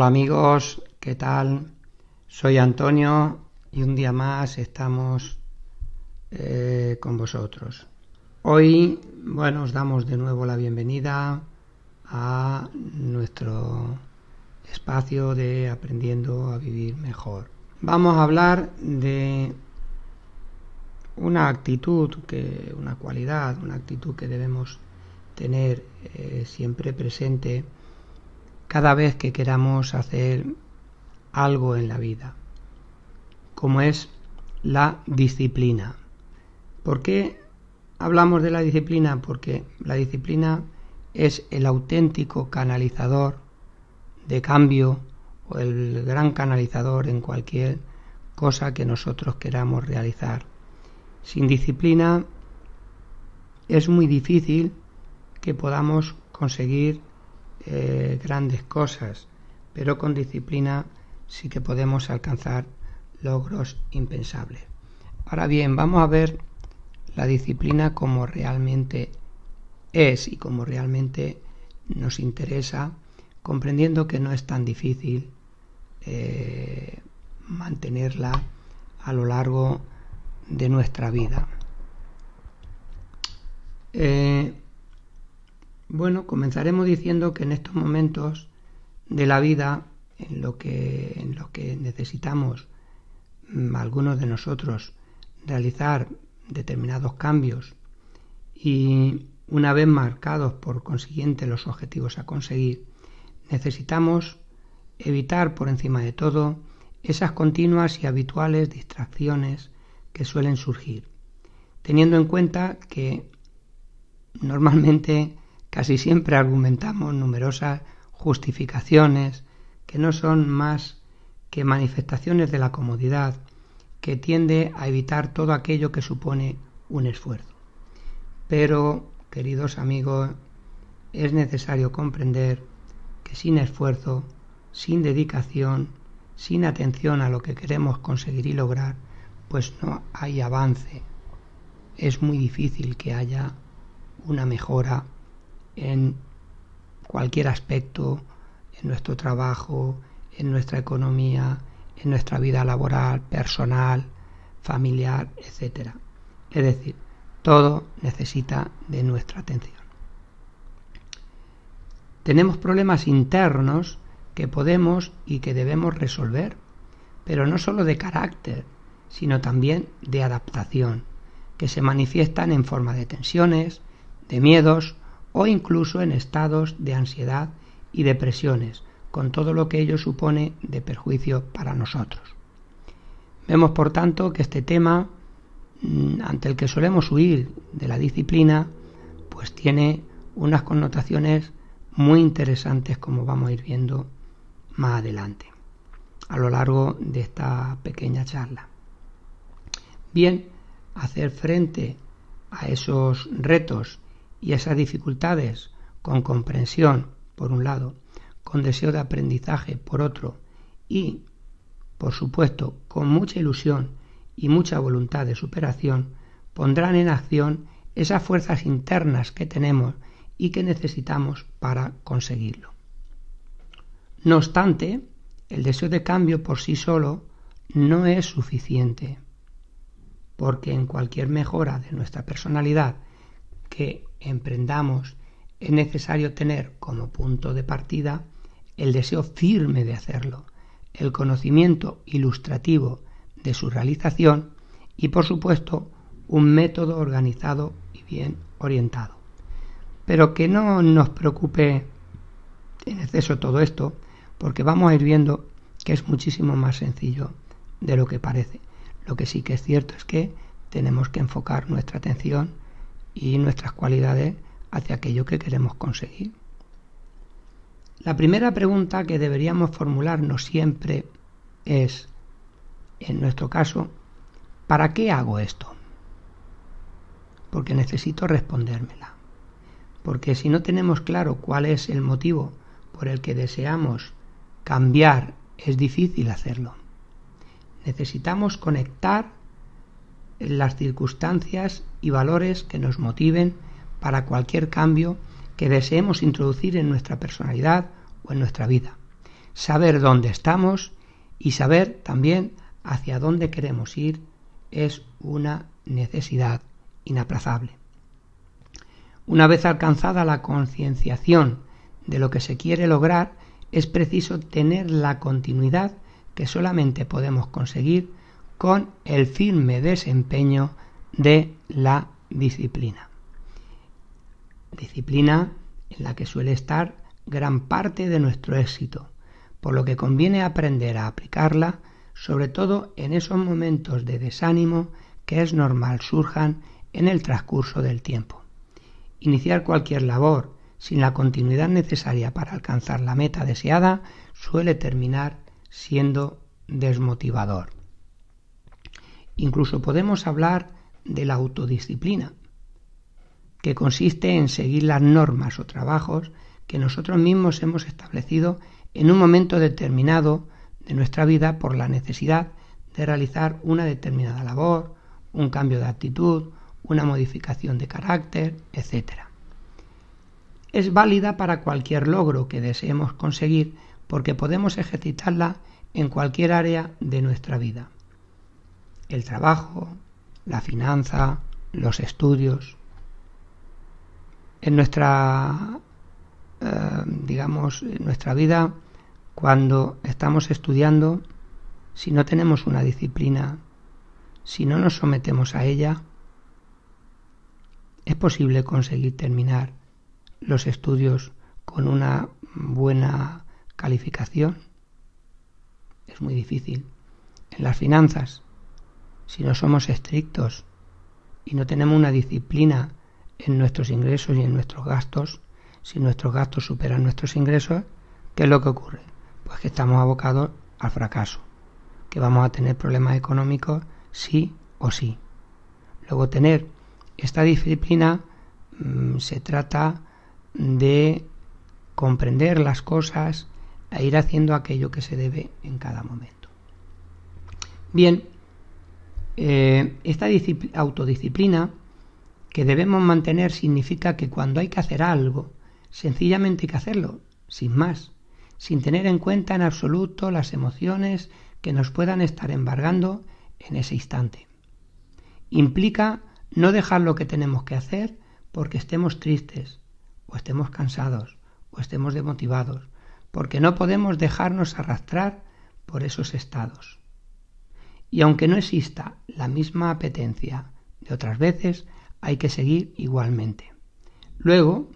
Hola amigos, ¿qué tal? Soy Antonio y un día más estamos eh, con vosotros. Hoy, bueno, os damos de nuevo la bienvenida a nuestro espacio de aprendiendo a vivir mejor. Vamos a hablar de una actitud, que, una cualidad, una actitud que debemos tener eh, siempre presente cada vez que queramos hacer algo en la vida, como es la disciplina. ¿Por qué hablamos de la disciplina? Porque la disciplina es el auténtico canalizador de cambio o el gran canalizador en cualquier cosa que nosotros queramos realizar. Sin disciplina es muy difícil que podamos conseguir eh, grandes cosas, pero con disciplina sí que podemos alcanzar logros impensables. Ahora bien, vamos a ver la disciplina como realmente es y como realmente nos interesa, comprendiendo que no es tan difícil eh, mantenerla a lo largo de nuestra vida. Eh, bueno, comenzaremos diciendo que en estos momentos de la vida, en lo que, en que necesitamos mm, algunos de nosotros realizar determinados cambios y una vez marcados por consiguiente los objetivos a conseguir, necesitamos evitar por encima de todo esas continuas y habituales distracciones que suelen surgir, teniendo en cuenta que normalmente Casi siempre argumentamos numerosas justificaciones que no son más que manifestaciones de la comodidad que tiende a evitar todo aquello que supone un esfuerzo. Pero, queridos amigos, es necesario comprender que sin esfuerzo, sin dedicación, sin atención a lo que queremos conseguir y lograr, pues no hay avance. Es muy difícil que haya una mejora en cualquier aspecto, en nuestro trabajo, en nuestra economía, en nuestra vida laboral, personal, familiar, etc. Es decir, todo necesita de nuestra atención. Tenemos problemas internos que podemos y que debemos resolver, pero no solo de carácter, sino también de adaptación, que se manifiestan en forma de tensiones, de miedos o incluso en estados de ansiedad y depresiones, con todo lo que ello supone de perjuicio para nosotros. Vemos, por tanto, que este tema, mm, ante el que solemos huir de la disciplina, pues tiene unas connotaciones muy interesantes como vamos a ir viendo más adelante, a lo largo de esta pequeña charla. Bien, hacer frente a esos retos y esas dificultades con comprensión, por un lado, con deseo de aprendizaje, por otro, y, por supuesto, con mucha ilusión y mucha voluntad de superación, pondrán en acción esas fuerzas internas que tenemos y que necesitamos para conseguirlo. No obstante, el deseo de cambio por sí solo no es suficiente, porque en cualquier mejora de nuestra personalidad emprendamos, es necesario tener como punto de partida el deseo firme de hacerlo, el conocimiento ilustrativo de su realización y, por supuesto, un método organizado y bien orientado. Pero que no nos preocupe en exceso todo esto, porque vamos a ir viendo que es muchísimo más sencillo de lo que parece. Lo que sí que es cierto es que tenemos que enfocar nuestra atención y nuestras cualidades hacia aquello que queremos conseguir. La primera pregunta que deberíamos formularnos siempre es, en nuestro caso, ¿para qué hago esto? Porque necesito respondérmela. Porque si no tenemos claro cuál es el motivo por el que deseamos cambiar, es difícil hacerlo. Necesitamos conectar las circunstancias y valores que nos motiven para cualquier cambio que deseemos introducir en nuestra personalidad o en nuestra vida. saber dónde estamos y saber también hacia dónde queremos ir es una necesidad inaplazable. Una vez alcanzada la concienciación de lo que se quiere lograr, es preciso tener la continuidad que solamente podemos conseguir con el firme desempeño de la disciplina. Disciplina en la que suele estar gran parte de nuestro éxito, por lo que conviene aprender a aplicarla, sobre todo en esos momentos de desánimo que es normal surjan en el transcurso del tiempo. Iniciar cualquier labor sin la continuidad necesaria para alcanzar la meta deseada suele terminar siendo desmotivador. Incluso podemos hablar de la autodisciplina, que consiste en seguir las normas o trabajos que nosotros mismos hemos establecido en un momento determinado de nuestra vida por la necesidad de realizar una determinada labor, un cambio de actitud, una modificación de carácter, etc. Es válida para cualquier logro que deseemos conseguir porque podemos ejercitarla en cualquier área de nuestra vida. El trabajo, la finanza, los estudios. En nuestra, eh, digamos, en nuestra vida, cuando estamos estudiando, si no tenemos una disciplina, si no nos sometemos a ella, es posible conseguir terminar los estudios con una buena calificación. Es muy difícil. En las finanzas, si no somos estrictos y no tenemos una disciplina en nuestros ingresos y en nuestros gastos, si nuestros gastos superan nuestros ingresos, ¿qué es lo que ocurre? Pues que estamos abocados al fracaso, que vamos a tener problemas económicos sí o sí. Luego tener esta disciplina mm, se trata de comprender las cosas e ir haciendo aquello que se debe en cada momento. Bien, eh, esta autodisciplina que debemos mantener significa que cuando hay que hacer algo, sencillamente hay que hacerlo, sin más, sin tener en cuenta en absoluto las emociones que nos puedan estar embargando en ese instante. Implica no dejar lo que tenemos que hacer porque estemos tristes, o estemos cansados, o estemos demotivados, porque no podemos dejarnos arrastrar por esos estados. Y aunque no exista la misma apetencia de otras veces, hay que seguir igualmente. Luego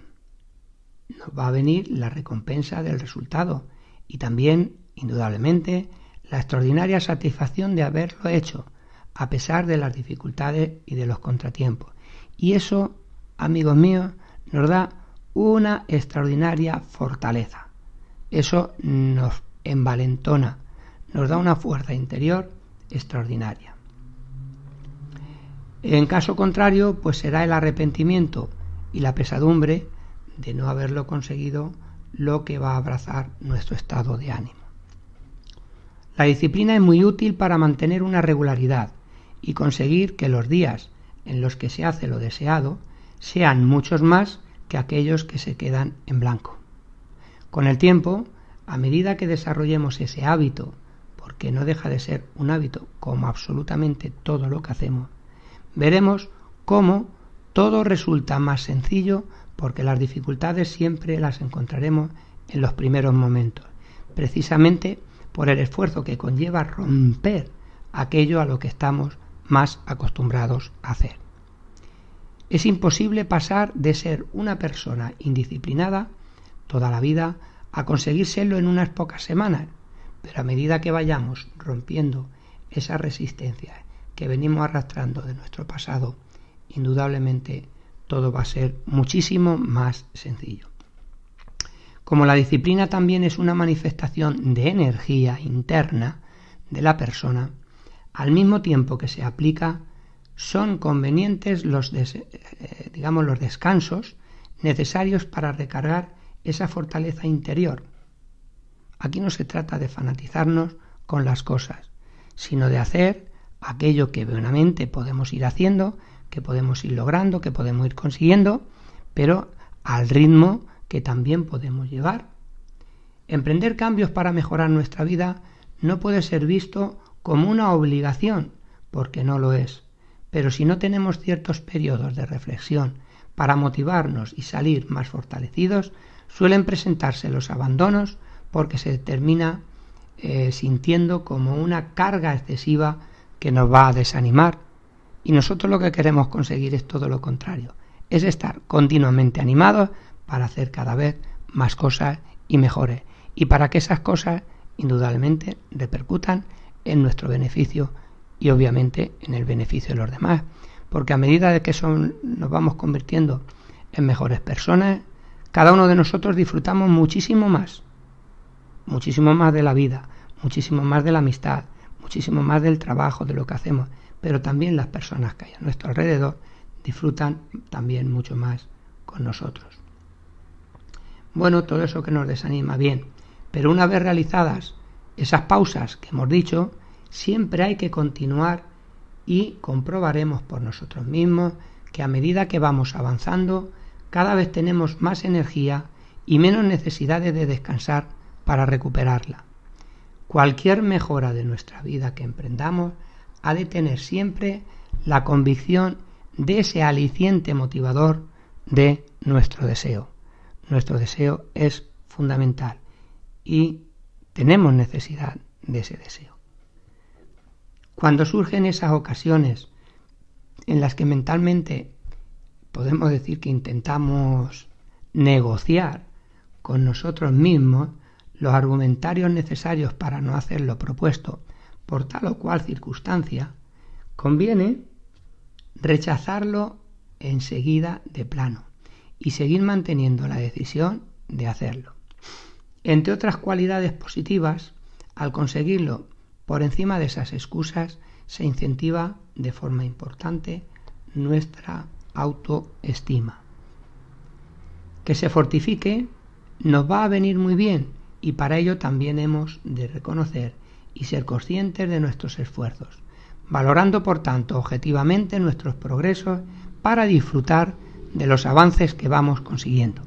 nos va a venir la recompensa del resultado y también, indudablemente, la extraordinaria satisfacción de haberlo hecho, a pesar de las dificultades y de los contratiempos. Y eso, amigos míos, nos da una extraordinaria fortaleza. Eso nos envalentona, nos da una fuerza interior extraordinaria. En caso contrario, pues será el arrepentimiento y la pesadumbre de no haberlo conseguido lo que va a abrazar nuestro estado de ánimo. La disciplina es muy útil para mantener una regularidad y conseguir que los días en los que se hace lo deseado sean muchos más que aquellos que se quedan en blanco. Con el tiempo, a medida que desarrollemos ese hábito porque no deja de ser un hábito como absolutamente todo lo que hacemos, veremos cómo todo resulta más sencillo porque las dificultades siempre las encontraremos en los primeros momentos, precisamente por el esfuerzo que conlleva romper aquello a lo que estamos más acostumbrados a hacer. Es imposible pasar de ser una persona indisciplinada toda la vida a conseguir serlo en unas pocas semanas, pero a medida que vayamos rompiendo esa resistencia que venimos arrastrando de nuestro pasado, indudablemente todo va a ser muchísimo más sencillo. Como la disciplina también es una manifestación de energía interna de la persona, al mismo tiempo que se aplica, son convenientes los, eh, digamos, los descansos necesarios para recargar esa fortaleza interior Aquí no se trata de fanatizarnos con las cosas, sino de hacer aquello que buenamente podemos ir haciendo, que podemos ir logrando, que podemos ir consiguiendo, pero al ritmo que también podemos llevar. Emprender cambios para mejorar nuestra vida no puede ser visto como una obligación, porque no lo es. Pero si no tenemos ciertos periodos de reflexión para motivarnos y salir más fortalecidos, suelen presentarse los abandonos porque se termina eh, sintiendo como una carga excesiva que nos va a desanimar. Y nosotros lo que queremos conseguir es todo lo contrario, es estar continuamente animados para hacer cada vez más cosas y mejores. Y para que esas cosas indudablemente repercutan en nuestro beneficio y obviamente en el beneficio de los demás. Porque a medida de que nos vamos convirtiendo en mejores personas, cada uno de nosotros disfrutamos muchísimo más, muchísimo más de la vida, muchísimo más de la amistad, muchísimo más del trabajo, de lo que hacemos, pero también las personas que hay a nuestro alrededor disfrutan también mucho más con nosotros. Bueno, todo eso que nos desanima, bien, pero una vez realizadas esas pausas que hemos dicho, siempre hay que continuar y comprobaremos por nosotros mismos que a medida que vamos avanzando, cada vez tenemos más energía y menos necesidades de descansar para recuperarla. Cualquier mejora de nuestra vida que emprendamos ha de tener siempre la convicción de ese aliciente motivador de nuestro deseo. Nuestro deseo es fundamental y tenemos necesidad de ese deseo. Cuando surgen esas ocasiones en las que mentalmente podemos decir que intentamos negociar con nosotros mismos los argumentarios necesarios para no hacer lo propuesto por tal o cual circunstancia, conviene rechazarlo enseguida de plano y seguir manteniendo la decisión de hacerlo. Entre otras cualidades positivas, al conseguirlo por encima de esas excusas, se incentiva de forma importante nuestra autoestima. Que se fortifique nos va a venir muy bien y para ello también hemos de reconocer y ser conscientes de nuestros esfuerzos, valorando por tanto objetivamente nuestros progresos para disfrutar de los avances que vamos consiguiendo.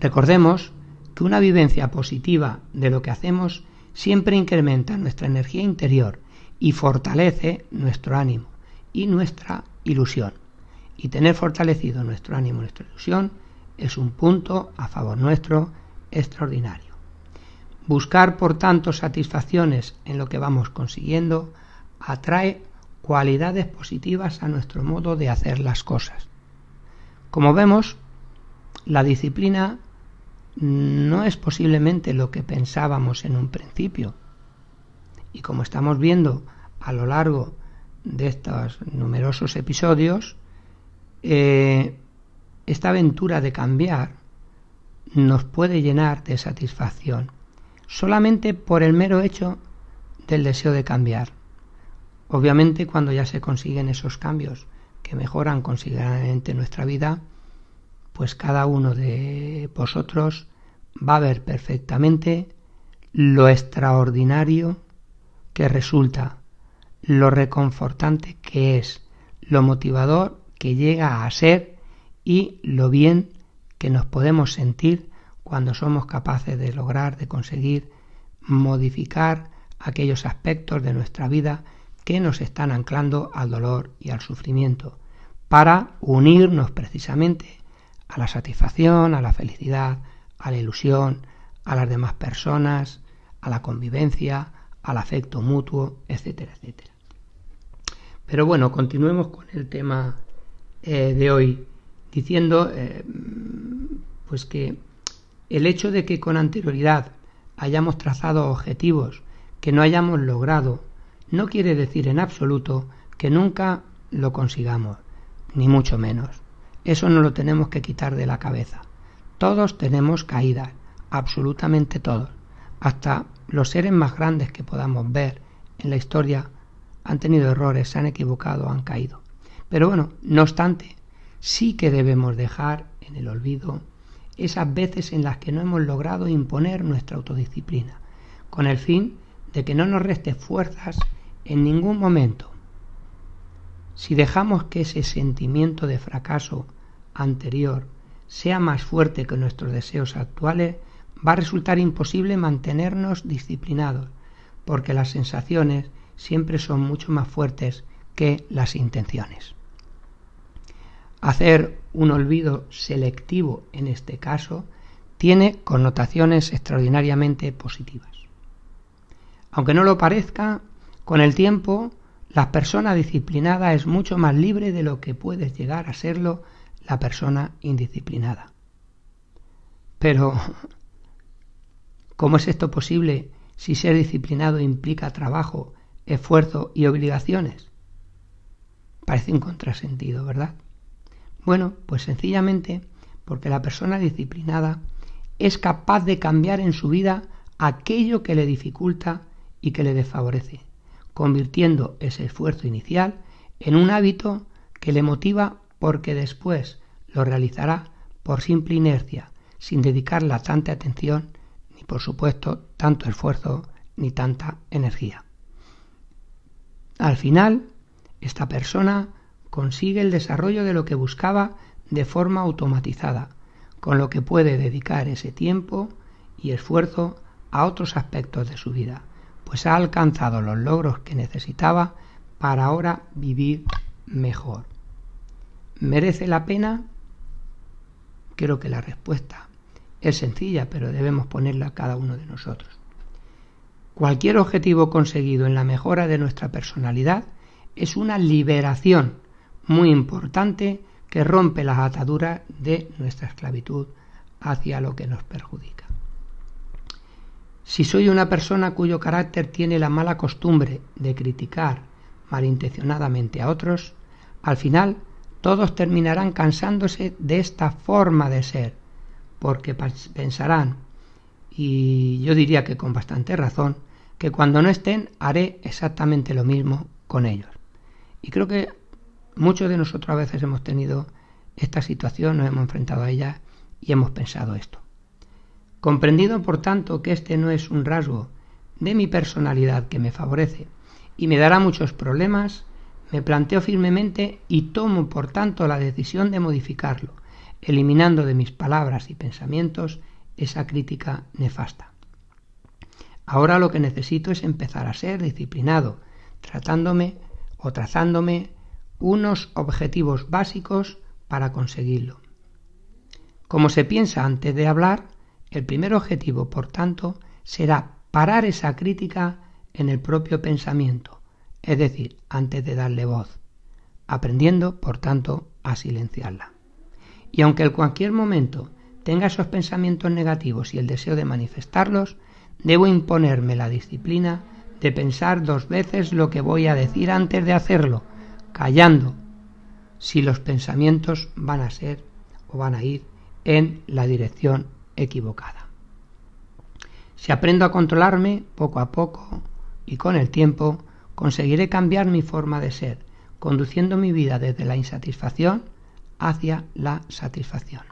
Recordemos que una vivencia positiva de lo que hacemos siempre incrementa nuestra energía interior y fortalece nuestro ánimo y nuestra ilusión. Y tener fortalecido nuestro ánimo y nuestra ilusión es un punto a favor nuestro extraordinario. Buscar, por tanto, satisfacciones en lo que vamos consiguiendo atrae cualidades positivas a nuestro modo de hacer las cosas. Como vemos, la disciplina no es posiblemente lo que pensábamos en un principio. Y como estamos viendo a lo largo de estos numerosos episodios, eh, esta aventura de cambiar nos puede llenar de satisfacción solamente por el mero hecho del deseo de cambiar. Obviamente cuando ya se consiguen esos cambios que mejoran considerablemente nuestra vida, pues cada uno de vosotros va a ver perfectamente lo extraordinario que resulta, lo reconfortante que es, lo motivador que llega a ser y lo bien que nos podemos sentir cuando somos capaces de lograr, de conseguir modificar aquellos aspectos de nuestra vida que nos están anclando al dolor y al sufrimiento, para unirnos precisamente a la satisfacción, a la felicidad, a la ilusión, a las demás personas, a la convivencia, al afecto mutuo, etcétera, etcétera. Pero bueno, continuemos con el tema eh, de hoy, diciendo eh, pues que el hecho de que con anterioridad hayamos trazado objetivos que no hayamos logrado no quiere decir en absoluto que nunca lo consigamos, ni mucho menos. Eso no lo tenemos que quitar de la cabeza. Todos tenemos caídas, absolutamente todos. Hasta los seres más grandes que podamos ver en la historia han tenido errores, se han equivocado, han caído. Pero bueno, no obstante, sí que debemos dejar en el olvido esas veces en las que no hemos logrado imponer nuestra autodisciplina, con el fin de que no nos reste fuerzas en ningún momento. Si dejamos que ese sentimiento de fracaso anterior sea más fuerte que nuestros deseos actuales, va a resultar imposible mantenernos disciplinados, porque las sensaciones siempre son mucho más fuertes que las intenciones. Hacer un olvido selectivo en este caso tiene connotaciones extraordinariamente positivas. Aunque no lo parezca, con el tiempo la persona disciplinada es mucho más libre de lo que puede llegar a serlo la persona indisciplinada. Pero, ¿cómo es esto posible si ser disciplinado implica trabajo, esfuerzo y obligaciones? Parece un contrasentido, ¿verdad? Bueno, pues sencillamente porque la persona disciplinada es capaz de cambiar en su vida aquello que le dificulta y que le desfavorece, convirtiendo ese esfuerzo inicial en un hábito que le motiva porque después lo realizará por simple inercia, sin dedicarle tanta atención, ni por supuesto tanto esfuerzo, ni tanta energía. Al final, esta persona consigue el desarrollo de lo que buscaba de forma automatizada, con lo que puede dedicar ese tiempo y esfuerzo a otros aspectos de su vida, pues ha alcanzado los logros que necesitaba para ahora vivir mejor. ¿Merece la pena? Creo que la respuesta es sencilla, pero debemos ponerla a cada uno de nosotros. Cualquier objetivo conseguido en la mejora de nuestra personalidad es una liberación muy importante que rompe las ataduras de nuestra esclavitud hacia lo que nos perjudica. Si soy una persona cuyo carácter tiene la mala costumbre de criticar malintencionadamente a otros, al final todos terminarán cansándose de esta forma de ser, porque pensarán, y yo diría que con bastante razón, que cuando no estén haré exactamente lo mismo con ellos. Y creo que muchos de nosotros a veces hemos tenido esta situación, nos hemos enfrentado a ella y hemos pensado esto. Comprendido, por tanto, que este no es un rasgo de mi personalidad que me favorece y me dará muchos problemas, me planteo firmemente y tomo, por tanto, la decisión de modificarlo, eliminando de mis palabras y pensamientos esa crítica nefasta. Ahora lo que necesito es empezar a ser disciplinado, tratándome o trazándome unos objetivos básicos para conseguirlo. Como se piensa antes de hablar, el primer objetivo, por tanto, será parar esa crítica en el propio pensamiento, es decir, antes de darle voz, aprendiendo, por tanto, a silenciarla. Y aunque en cualquier momento tenga esos pensamientos negativos y el deseo de manifestarlos, debo imponerme la disciplina de pensar dos veces lo que voy a decir antes de hacerlo, callando, si los pensamientos van a ser o van a ir en la dirección equivocada. Si aprendo a controlarme poco a poco y con el tiempo, conseguiré cambiar mi forma de ser, conduciendo mi vida desde la insatisfacción hacia la satisfacción.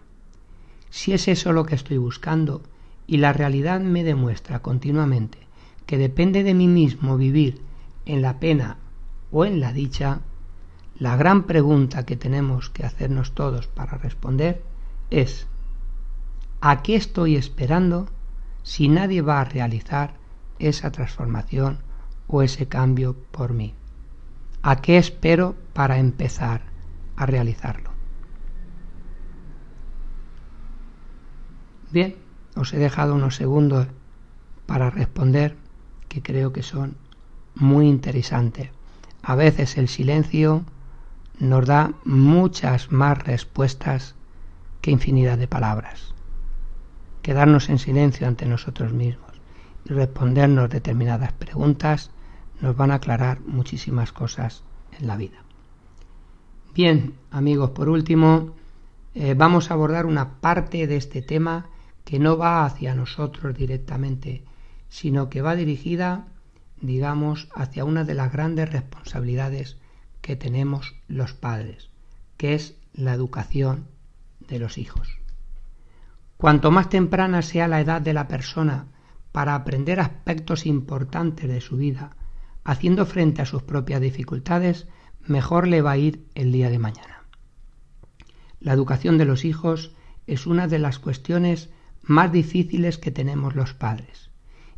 Si es eso lo que estoy buscando y la realidad me demuestra continuamente que depende de mí mismo vivir en la pena o en la dicha, la gran pregunta que tenemos que hacernos todos para responder es ¿a qué estoy esperando si nadie va a realizar esa transformación o ese cambio por mí? ¿A qué espero para empezar a realizarlo? Bien, os he dejado unos segundos para responder que creo que son muy interesantes. A veces el silencio nos da muchas más respuestas que infinidad de palabras. Quedarnos en silencio ante nosotros mismos y respondernos determinadas preguntas nos van a aclarar muchísimas cosas en la vida. Bien, amigos, por último, eh, vamos a abordar una parte de este tema que no va hacia nosotros directamente, sino que va dirigida, digamos, hacia una de las grandes responsabilidades que tenemos los padres, que es la educación de los hijos. Cuanto más temprana sea la edad de la persona para aprender aspectos importantes de su vida, haciendo frente a sus propias dificultades, mejor le va a ir el día de mañana. La educación de los hijos es una de las cuestiones más difíciles que tenemos los padres.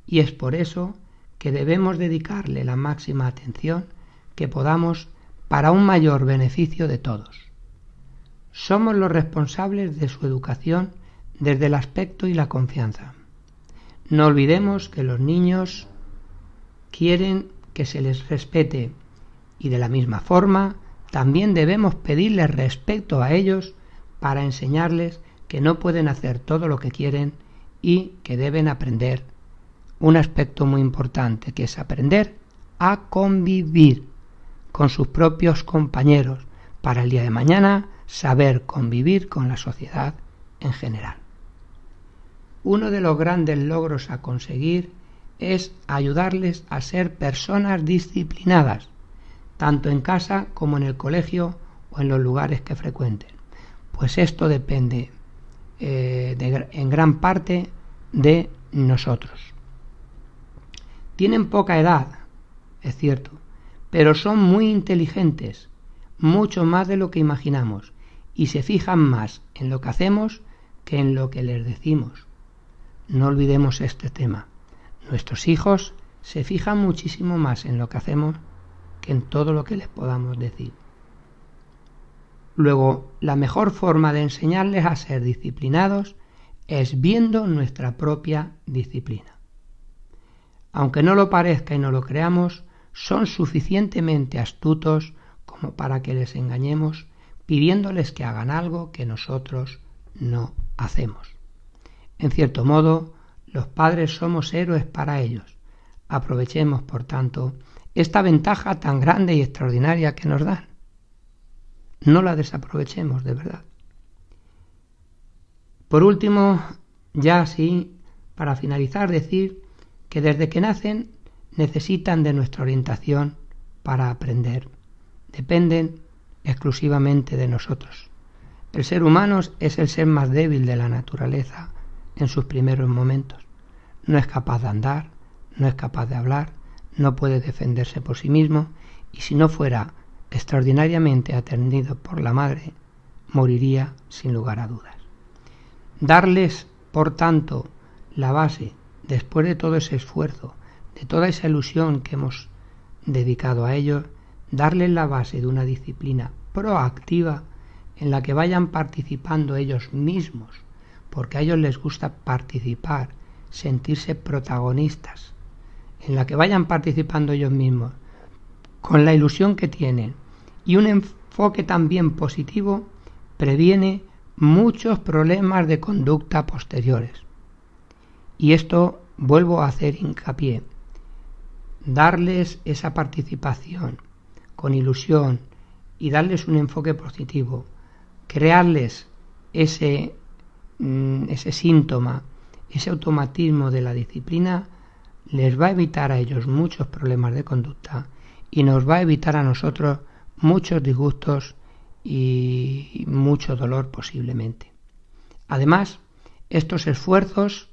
Y es por eso que debemos dedicarle la máxima atención que podamos para un mayor beneficio de todos. Somos los responsables de su educación desde el aspecto y la confianza. No olvidemos que los niños quieren que se les respete y de la misma forma también debemos pedirles respeto a ellos para enseñarles que no pueden hacer todo lo que quieren y que deben aprender un aspecto muy importante que es aprender a convivir con sus propios compañeros para el día de mañana saber convivir con la sociedad en general. Uno de los grandes logros a conseguir es ayudarles a ser personas disciplinadas, tanto en casa como en el colegio o en los lugares que frecuenten. Pues esto depende eh, en gran parte de nosotros. Tienen poca edad, es cierto, pero son muy inteligentes, mucho más de lo que imaginamos, y se fijan más en lo que hacemos que en lo que les decimos. No olvidemos este tema. Nuestros hijos se fijan muchísimo más en lo que hacemos que en todo lo que les podamos decir. Luego, la mejor forma de enseñarles a ser disciplinados es viendo nuestra propia disciplina. Aunque no lo parezca y no lo creamos, son suficientemente astutos como para que les engañemos pidiéndoles que hagan algo que nosotros no hacemos. En cierto modo, los padres somos héroes para ellos. Aprovechemos, por tanto, esta ventaja tan grande y extraordinaria que nos dan. No la desaprovechemos, de verdad. Por último, ya así, para finalizar, decir que desde que nacen necesitan de nuestra orientación para aprender. Dependen exclusivamente de nosotros. El ser humano es el ser más débil de la naturaleza en sus primeros momentos. No es capaz de andar, no es capaz de hablar, no puede defenderse por sí mismo y si no fuera extraordinariamente atendido por la madre, moriría sin lugar a dudas. Darles, por tanto, la base, después de todo ese esfuerzo, de toda esa ilusión que hemos dedicado a ellos, darles la base de una disciplina proactiva en la que vayan participando ellos mismos, porque a ellos les gusta participar, sentirse protagonistas, en la que vayan participando ellos mismos, con la ilusión que tienen y un enfoque también positivo, previene muchos problemas de conducta posteriores. Y esto vuelvo a hacer hincapié. Darles esa participación con ilusión y darles un enfoque positivo, crearles ese, mm, ese síntoma, ese automatismo de la disciplina, les va a evitar a ellos muchos problemas de conducta y nos va a evitar a nosotros muchos disgustos y mucho dolor posiblemente. Además, estos esfuerzos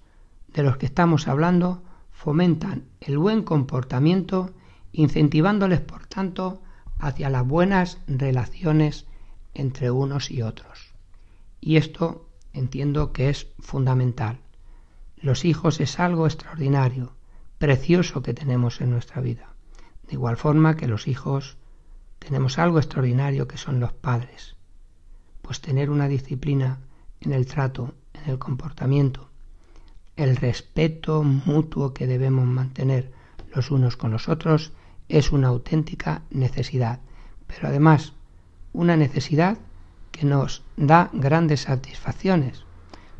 de los que estamos hablando fomentan el buen comportamiento, incentivándoles, por tanto, hacia las buenas relaciones entre unos y otros. Y esto entiendo que es fundamental. Los hijos es algo extraordinario, precioso que tenemos en nuestra vida. De igual forma que los hijos tenemos algo extraordinario que son los padres. Pues tener una disciplina en el trato, en el comportamiento, el respeto mutuo que debemos mantener los unos con los otros es una auténtica necesidad, pero además una necesidad que nos da grandes satisfacciones.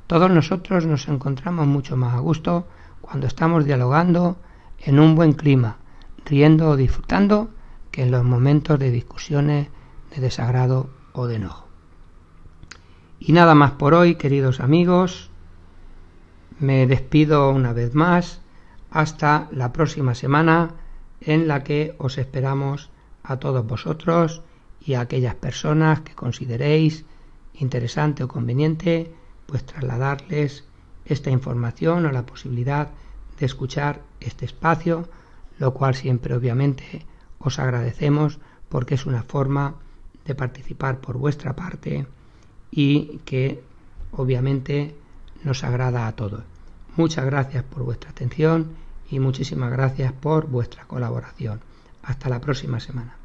Todos nosotros nos encontramos mucho más a gusto cuando estamos dialogando en un buen clima, riendo o disfrutando, que en los momentos de discusiones, de desagrado o de enojo. Y nada más por hoy, queridos amigos. Me despido una vez más. Hasta la próxima semana en la que os esperamos a todos vosotros y a aquellas personas que consideréis interesante o conveniente, pues trasladarles esta información o la posibilidad de escuchar este espacio, lo cual siempre obviamente os agradecemos porque es una forma de participar por vuestra parte y que obviamente nos agrada a todos. Muchas gracias por vuestra atención y muchísimas gracias por vuestra colaboración. Hasta la próxima semana.